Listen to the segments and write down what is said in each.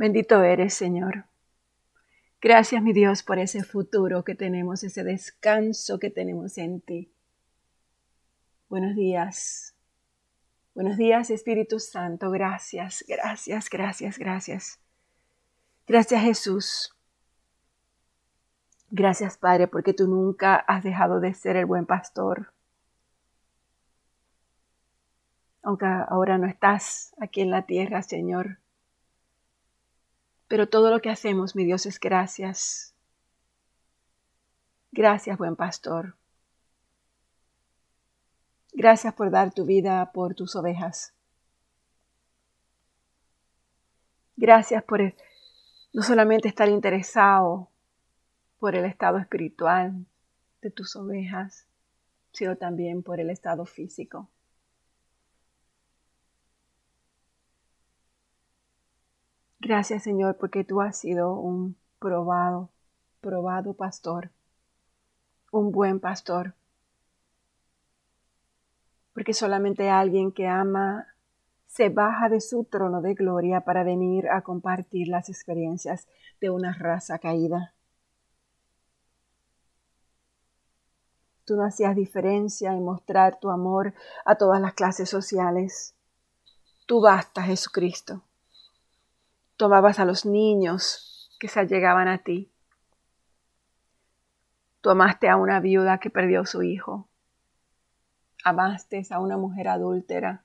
Bendito eres, Señor. Gracias, mi Dios, por ese futuro que tenemos, ese descanso que tenemos en ti. Buenos días. Buenos días, Espíritu Santo. Gracias, gracias, gracias, gracias. Gracias, Jesús. Gracias, Padre, porque tú nunca has dejado de ser el buen pastor. Aunque ahora no estás aquí en la tierra, Señor. Pero todo lo que hacemos, mi Dios, es gracias. Gracias, buen pastor. Gracias por dar tu vida por tus ovejas. Gracias por no solamente estar interesado por el estado espiritual de tus ovejas, sino también por el estado físico. Gracias Señor porque tú has sido un probado, probado pastor, un buen pastor. Porque solamente alguien que ama se baja de su trono de gloria para venir a compartir las experiencias de una raza caída. Tú no hacías diferencia en mostrar tu amor a todas las clases sociales. Tú basta, Jesucristo. Tomabas a los niños que se allegaban a ti. Tú amaste a una viuda que perdió su hijo. Amaste a una mujer adúltera.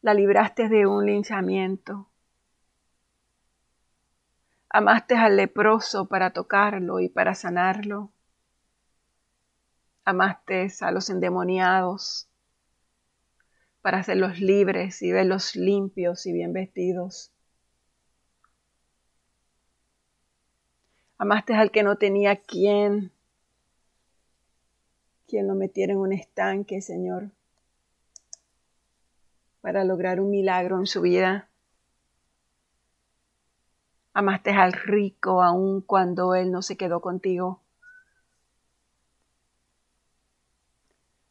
La libraste de un linchamiento. Amaste al leproso para tocarlo y para sanarlo amaste a los endemoniados para hacerlos libres y verlos limpios y bien vestidos. Amaste al que no tenía quien, quien lo metiera en un estanque, Señor, para lograr un milagro en su vida. Amaste al rico aun cuando él no se quedó contigo.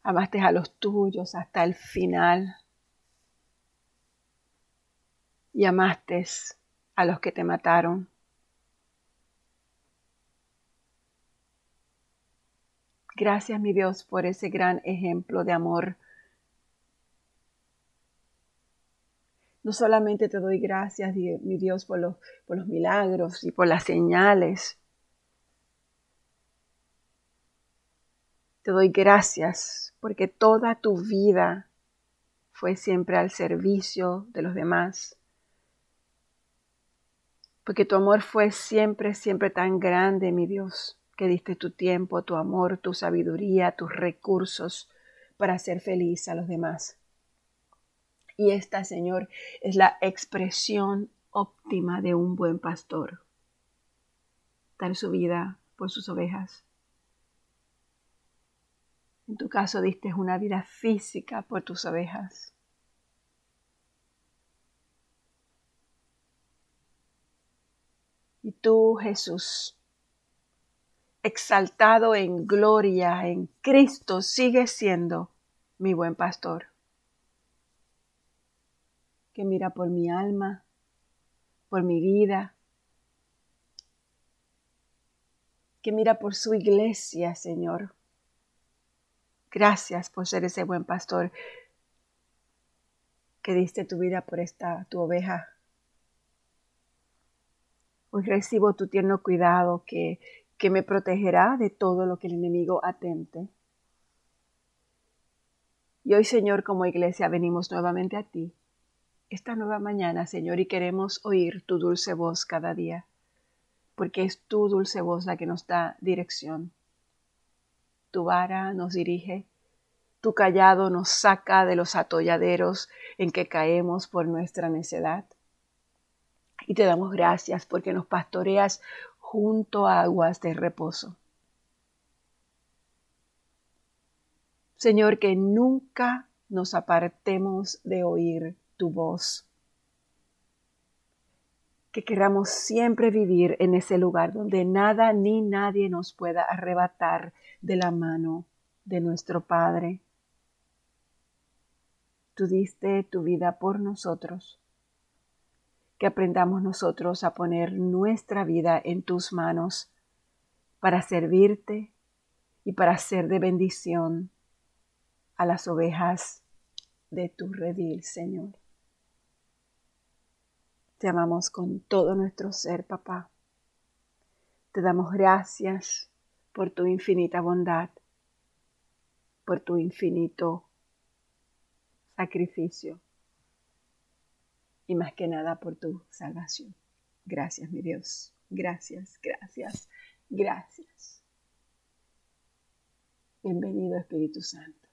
Amaste a los tuyos hasta el final. Y amaste a los que te mataron. Gracias, mi Dios, por ese gran ejemplo de amor. No solamente te doy gracias, mi Dios, por los, por los milagros y por las señales. Te doy gracias porque toda tu vida fue siempre al servicio de los demás. Porque tu amor fue siempre, siempre tan grande, mi Dios, que diste tu tiempo, tu amor, tu sabiduría, tus recursos para hacer feliz a los demás. Y esta, Señor, es la expresión óptima de un buen pastor. Dar su vida por sus ovejas. En tu caso diste una vida física por tus ovejas. Y tú, Jesús, exaltado en gloria en Cristo, sigues siendo mi buen pastor, que mira por mi alma, por mi vida, que mira por su iglesia, Señor, Gracias por ser ese buen pastor que diste tu vida por esta tu oveja. Hoy recibo tu tierno cuidado que, que me protegerá de todo lo que el enemigo atente. Y hoy, Señor, como iglesia venimos nuevamente a ti, esta nueva mañana, Señor, y queremos oír tu dulce voz cada día, porque es tu dulce voz la que nos da dirección tu vara nos dirige, tu callado nos saca de los atolladeros en que caemos por nuestra necedad. Y te damos gracias porque nos pastoreas junto a aguas de reposo. Señor, que nunca nos apartemos de oír tu voz que queramos siempre vivir en ese lugar donde nada ni nadie nos pueda arrebatar de la mano de nuestro Padre. Tú tu vida por nosotros. que aprendamos nosotros a poner nuestra vida en tus manos para servirte y para ser de bendición a las ovejas de tu redil, Señor. Te amamos con todo nuestro ser, papá. Te damos gracias por tu infinita bondad, por tu infinito sacrificio y más que nada por tu salvación. Gracias, mi Dios. Gracias, gracias, gracias. Bienvenido Espíritu Santo.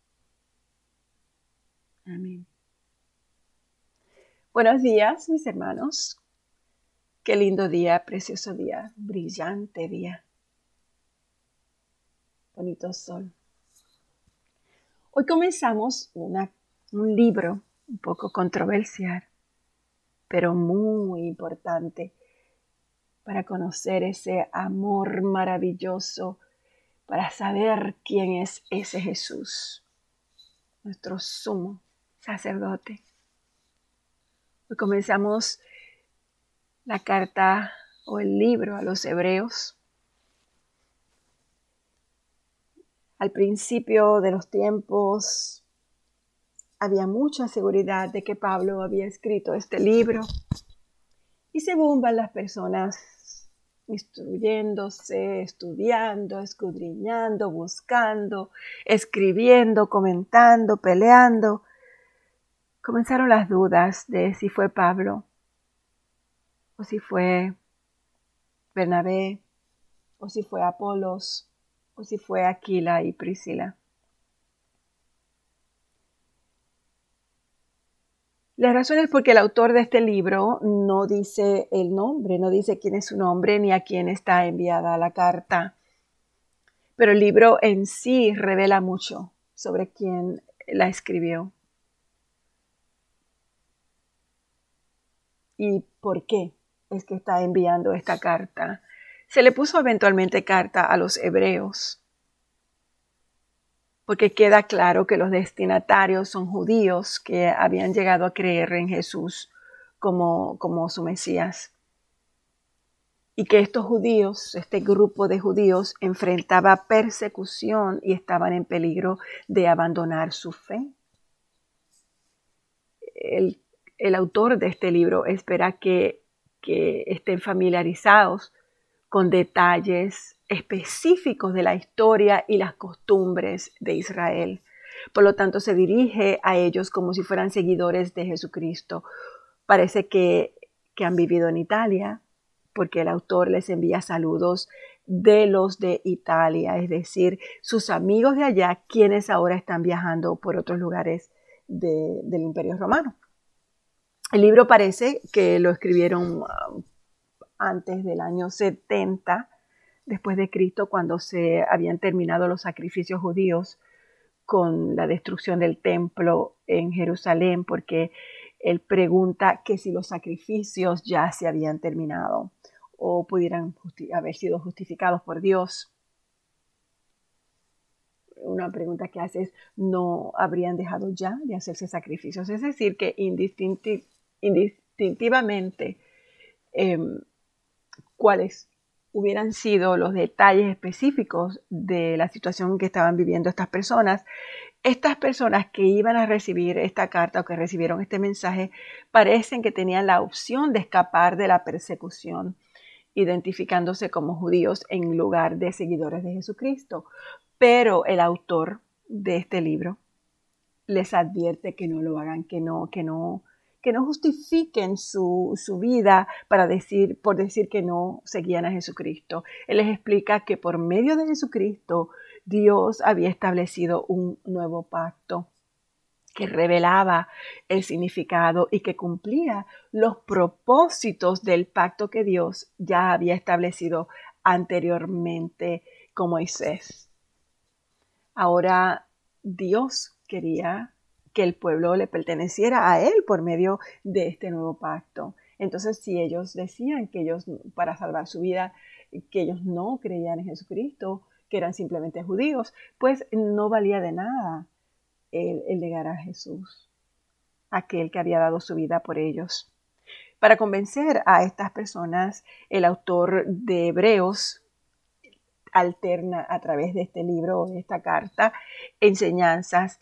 Amén. Buenos días, mis hermanos. Qué lindo día, precioso día, brillante día. Bonito sol. Hoy comenzamos una, un libro un poco controversial, pero muy importante para conocer ese amor maravilloso, para saber quién es ese Jesús, nuestro sumo sacerdote. Hoy comenzamos la carta o el libro a los hebreos. Al principio de los tiempos había mucha seguridad de que Pablo había escrito este libro y según van las personas instruyéndose, estudiando, escudriñando, buscando, escribiendo, comentando, peleando, comenzaron las dudas de si fue Pablo o si fue Bernabé o si fue Apolos o si fue Aquila y Priscila. La razón es porque el autor de este libro no dice el nombre, no dice quién es su nombre ni a quién está enviada la carta. Pero el libro en sí revela mucho sobre quién la escribió. y por qué es que está enviando esta carta. Se le puso eventualmente carta a los hebreos, porque queda claro que los destinatarios son judíos que habían llegado a creer en Jesús como, como su Mesías. Y que estos judíos, este grupo de judíos, enfrentaba persecución y estaban en peligro de abandonar su fe. El el autor de este libro espera que, estén familiarizados con detalles específicos de la historia y las costumbres de Israel. Por lo tanto, se dirige a ellos como si fueran seguidores de Jesucristo. Parece que, que han vivido en Italia, porque el autor les envía saludos de los de Italia, es decir, sus amigos de allá, quienes ahora están viajando por otros lugares del Imperio Romano. El libro parece que lo escribieron um, antes del año 70 después de Cristo, cuando se habían terminado los sacrificios judíos con la destrucción del templo en Jerusalén, porque él pregunta que si los sacrificios ya se habían terminado o pudieran haber sido justificados por Dios. Una pregunta que hace es, ¿no habrían dejado ya de hacerse sacrificios? Es decir, que indistintivamente indistintivamente em, cuáles hubieran sido los detalles específicos de la situación que estaban viviendo estas personas, estas personas que iban a recibir esta carta o que recibieron este mensaje parecen que tenían la opción de escapar de la persecución, identificándose como judíos en lugar de seguidores de Jesucristo. Pero el autor de este libro les advierte que no lo hagan, que no, que no, que no justifiquen su, vida para decir, por decir que no seguían a Jesucristo. Él les explica que por medio de Jesucristo Dios había establecido un nuevo pacto que revelaba el significado y que cumplía los propósitos del pacto que Dios ya había establecido anteriormente con Moisés. Ahora Dios quería que el pueblo le perteneciera a él por medio de este nuevo pacto. Entonces, si ellos decían que ellos, para salvar su vida, que ellos no creían en Jesucristo, que eran simplemente judíos, pues no valía de nada el, el negar a Jesús, aquel que había dado su vida por ellos. Para convencer a estas personas, el autor de Hebreos alterna a través de este libro de esta carta enseñanzas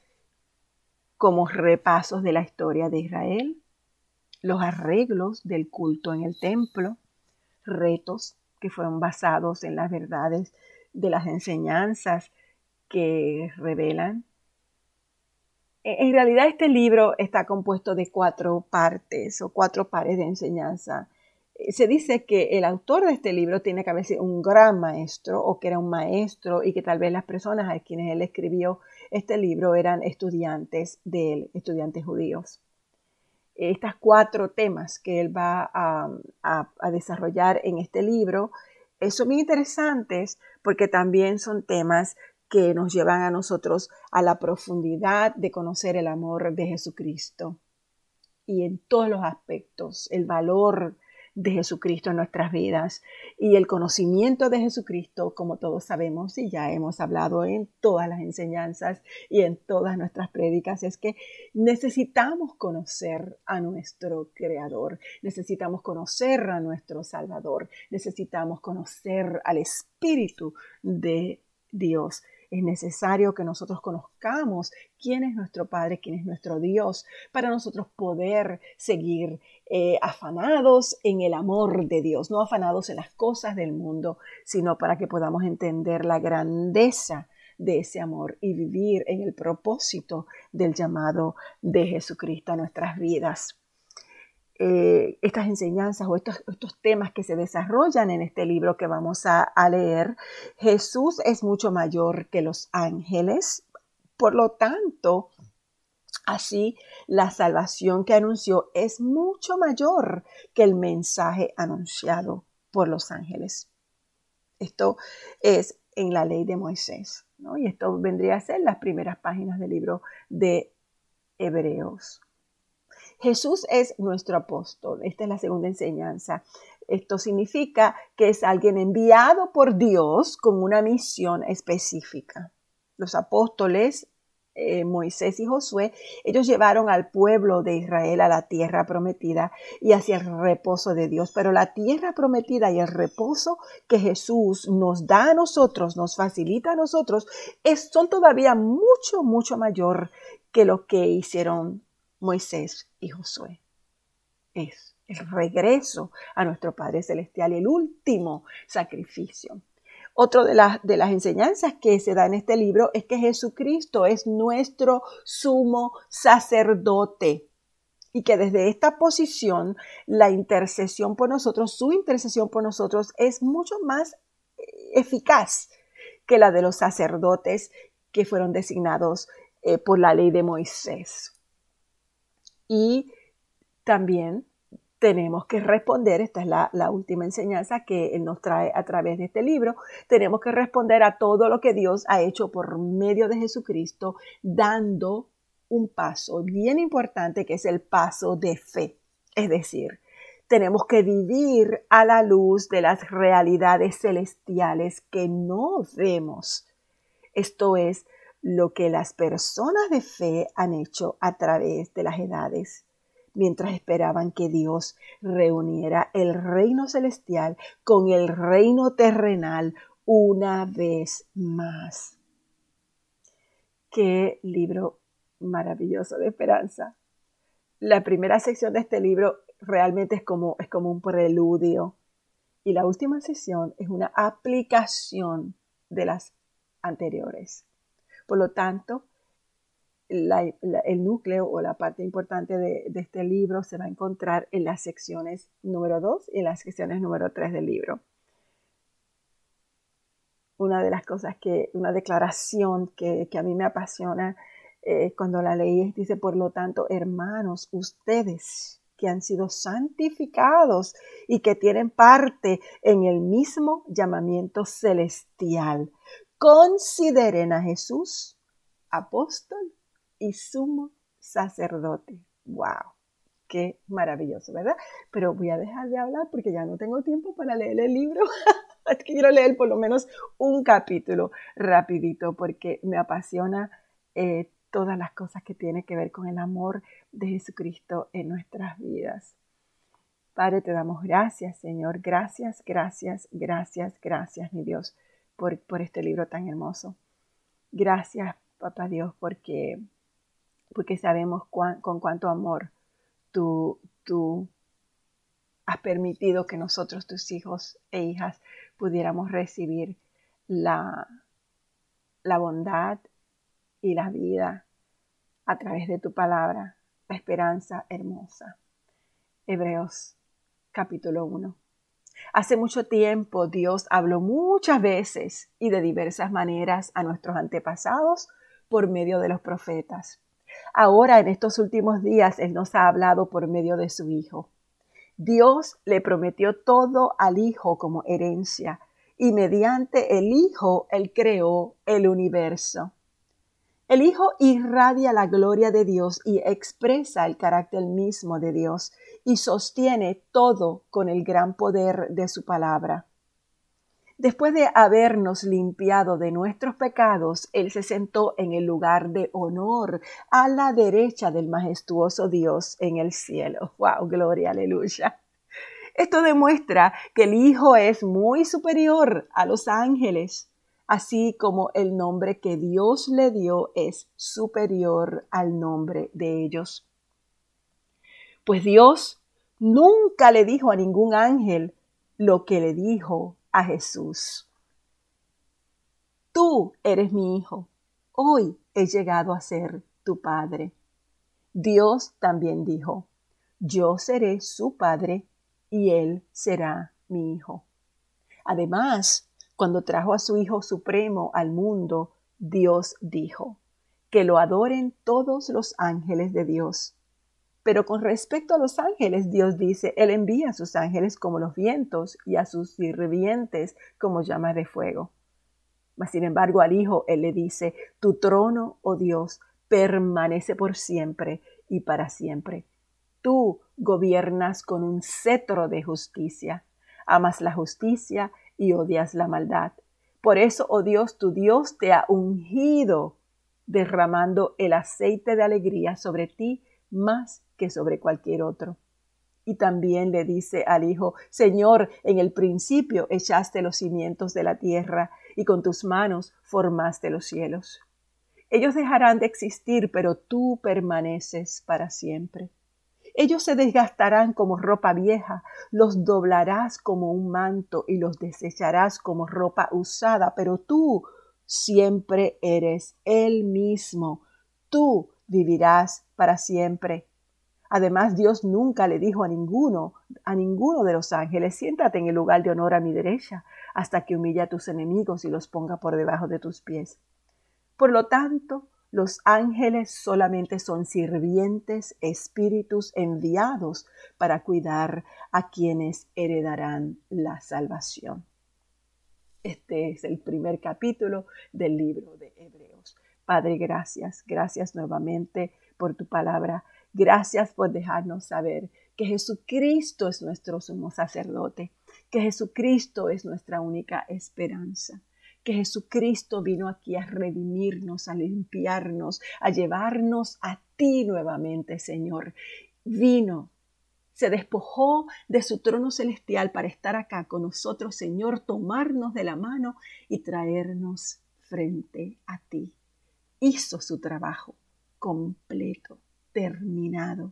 como repasos de la historia de Israel, los arreglos del culto en el templo, retos que fueron basados en las verdades de las enseñanzas que revelan. En realidad este libro está compuesto de cuatro partes o cuatro pares de enseñanza. Se dice que el autor de este libro tiene que haber sido un gran maestro o que era un maestro y que tal vez las personas a quienes él escribió este libro eran estudiantes de él, estudiantes judíos. Estas cuatro temas que él va a, desarrollar en este libro eh, son muy interesantes porque también son temas que nos llevan a nosotros a la profundidad de conocer el amor de Jesucristo. Y en todos los aspectos, el valor de Jesucristo en nuestras vidas. Y el conocimiento de Jesucristo, como todos sabemos y ya hemos hablado en todas las enseñanzas y en todas nuestras prédicas, es que necesitamos conocer a nuestro Creador, necesitamos conocer a nuestro Salvador, necesitamos conocer al Espíritu de Dios es necesario que nosotros conozcamos quién es nuestro Padre, quién es nuestro Dios, para nosotros poder seguir eh, afanados en el amor de Dios, no afanados en las cosas del mundo, sino para que podamos entender la grandeza de ese amor y vivir en el propósito del llamado de Jesucristo a nuestras vidas. Eh, estas enseñanzas o estos, temas que se desarrollan en este libro que vamos a, leer, Jesús es mucho mayor que los ángeles, por lo tanto, así la salvación que anunció es mucho mayor que el mensaje anunciado por los ángeles. Esto es en la ley de Moisés, ¿no? y esto vendría a ser las primeras páginas del libro de Hebreos. Jesús es nuestro apóstol. Esta es la segunda enseñanza. Esto significa que es alguien enviado por Dios con una misión específica. Los apóstoles, eh, Moisés y Josué, ellos llevaron al pueblo de Israel a la tierra prometida y hacia el reposo de Dios. Pero la tierra prometida y el reposo que Jesús nos da a nosotros, nos facilita a nosotros, es, son todavía mucho, mucho mayor que lo que hicieron Moisés y Josué. Es el regreso a nuestro Padre Celestial, el último sacrificio. Otro de, de, las enseñanzas que se da en este libro es que Jesucristo es nuestro sumo sacerdote y que desde esta posición la intercesión por nosotros, su intercesión por nosotros es mucho más eh, eficaz que la de los sacerdotes que fueron designados eh, por la ley de Moisés. Y también tenemos que responder, esta es la, última enseñanza que Él nos trae a través de este libro, tenemos que responder a todo lo que Dios ha hecho por medio de Jesucristo, dando un paso bien importante que es el paso de fe. Es decir, tenemos que vivir a la luz de las realidades celestiales que no vemos. Esto es, lo que las personas de fe han hecho a través de las edades, mientras esperaban que Dios reuniera el reino celestial con el reino terrenal una vez más. Qué libro maravilloso de esperanza. La primera sección de este libro realmente es como, es como un preludio y la última sección es una aplicación de las anteriores. Por lo tanto, el núcleo o la parte importante de, este libro se va a encontrar en las secciones número 2 y en las secciones número 3 del libro. Una de las cosas que, una declaración que, a mí me apasiona eh, cuando la leí dice, por lo tanto, hermanos, ustedes que han sido santificados y que tienen parte en el mismo llamamiento celestial, consideren a Jesús apóstol y sumo sacerdote. ¡Wow! Qué maravilloso, ¿verdad? Pero voy a dejar de hablar porque ya no tengo tiempo para leer el libro. Quiero leer por lo menos un capítulo rapidito porque me apasiona eh, todas las cosas que tienen que ver con el amor de Jesucristo en nuestras vidas. Padre, te damos gracias, Señor. Gracias, gracias, gracias, gracias, mi Dios, por, por este libro tan hermoso. Gracias, Papá Dios, porque, porque sabemos con cuánto amor tú, tú has permitido que nosotros, tus hijos e hijas, pudiéramos recibir la, la bondad y la vida a través de tu palabra, la esperanza hermosa. Hebreos capítulo 1. Hace mucho tiempo Dios habló muchas veces y de diversas maneras a nuestros antepasados por medio de los profetas. Ahora, en estos últimos días, Él nos ha hablado por medio de su Hijo. Dios le prometió todo al Hijo como herencia y mediante el Hijo Él creó el universo. El Hijo irradia la gloria de Dios y expresa el carácter mismo de Dios y sostiene todo con el gran poder de su palabra. Después de habernos limpiado de nuestros pecados, Él se sentó en el lugar de honor a la derecha del majestuoso Dios en el cielo. ¡Wow! Gloria, aleluya. Esto demuestra que el Hijo es muy superior a los ángeles, así como el nombre que Dios le dio es superior al nombre de ellos. Pues Dios nunca le dijo a ningún ángel lo que le dijo a Jesús. Tú eres mi hijo. Hoy he llegado a ser tu padre. Dios también dijo, yo seré su padre y él será mi hijo. Además, cuando trajo a su Hijo Supremo al mundo, Dios dijo, que lo adoren todos los ángeles de Dios pero con respecto a los ángeles, Dios dice, Él envía a sus ángeles como los vientos y a sus sirvientes como llamas de fuego. Mas sin embargo al Hijo Él le dice, tu trono, oh Dios, permanece por siempre y para siempre. Tú gobiernas con un cetro de justicia, amas la justicia y odias la maldad. Por eso, oh Dios, tu Dios te ha ungido, derramando el aceite de alegría sobre ti más que sobre cualquier otro. Y también le dice al Hijo, Señor, en el principio echaste los cimientos de la tierra y con tus manos formaste los cielos. Ellos dejarán de existir, pero tú permaneces para siempre. Ellos se desgastarán como ropa vieja, los doblarás como un manto y los desecharás como ropa usada, pero tú siempre eres el mismo. Tú vivirás para siempre. Además, Dios nunca le dijo a ninguno, a ninguno de los ángeles, siéntate en el lugar de honor a mi derecha, hasta que humille a tus enemigos y los ponga por debajo de tus pies. Por lo tanto, los ángeles solamente son sirvientes, espíritus enviados para cuidar a quienes heredarán la salvación. Este es el primer capítulo del libro de Hebreos. Padre, gracias, gracias nuevamente por tu palabra Gracias por dejarnos saber que Jesucristo es nuestro sumo sacerdote, que Jesucristo es nuestra única esperanza, que Jesucristo vino aquí a redimirnos, a limpiarnos, a llevarnos a ti nuevamente, Señor. Vino, se despojó de su trono celestial para estar acá con nosotros, Señor, tomarnos de la mano y traernos frente a ti. Hizo su trabajo completo terminado.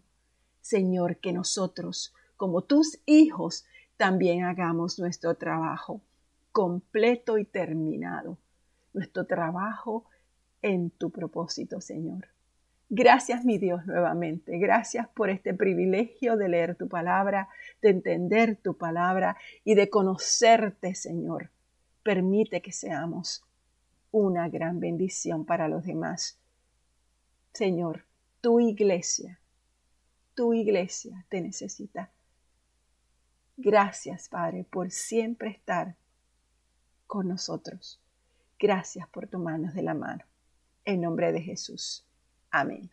Señor, que nosotros, como tus hijos, también hagamos nuestro trabajo completo y terminado. Nuestro trabajo en tu propósito, Señor. Gracias, mi Dios, nuevamente. Gracias por este privilegio de leer tu palabra, de entender tu palabra y de conocerte, Señor. Permite que seamos una gran bendición para los demás. Señor, tu iglesia, tu iglesia te necesita. Gracias, Padre, por siempre estar con nosotros. Gracias por tomarnos de la mano. En nombre de Jesús. Amén.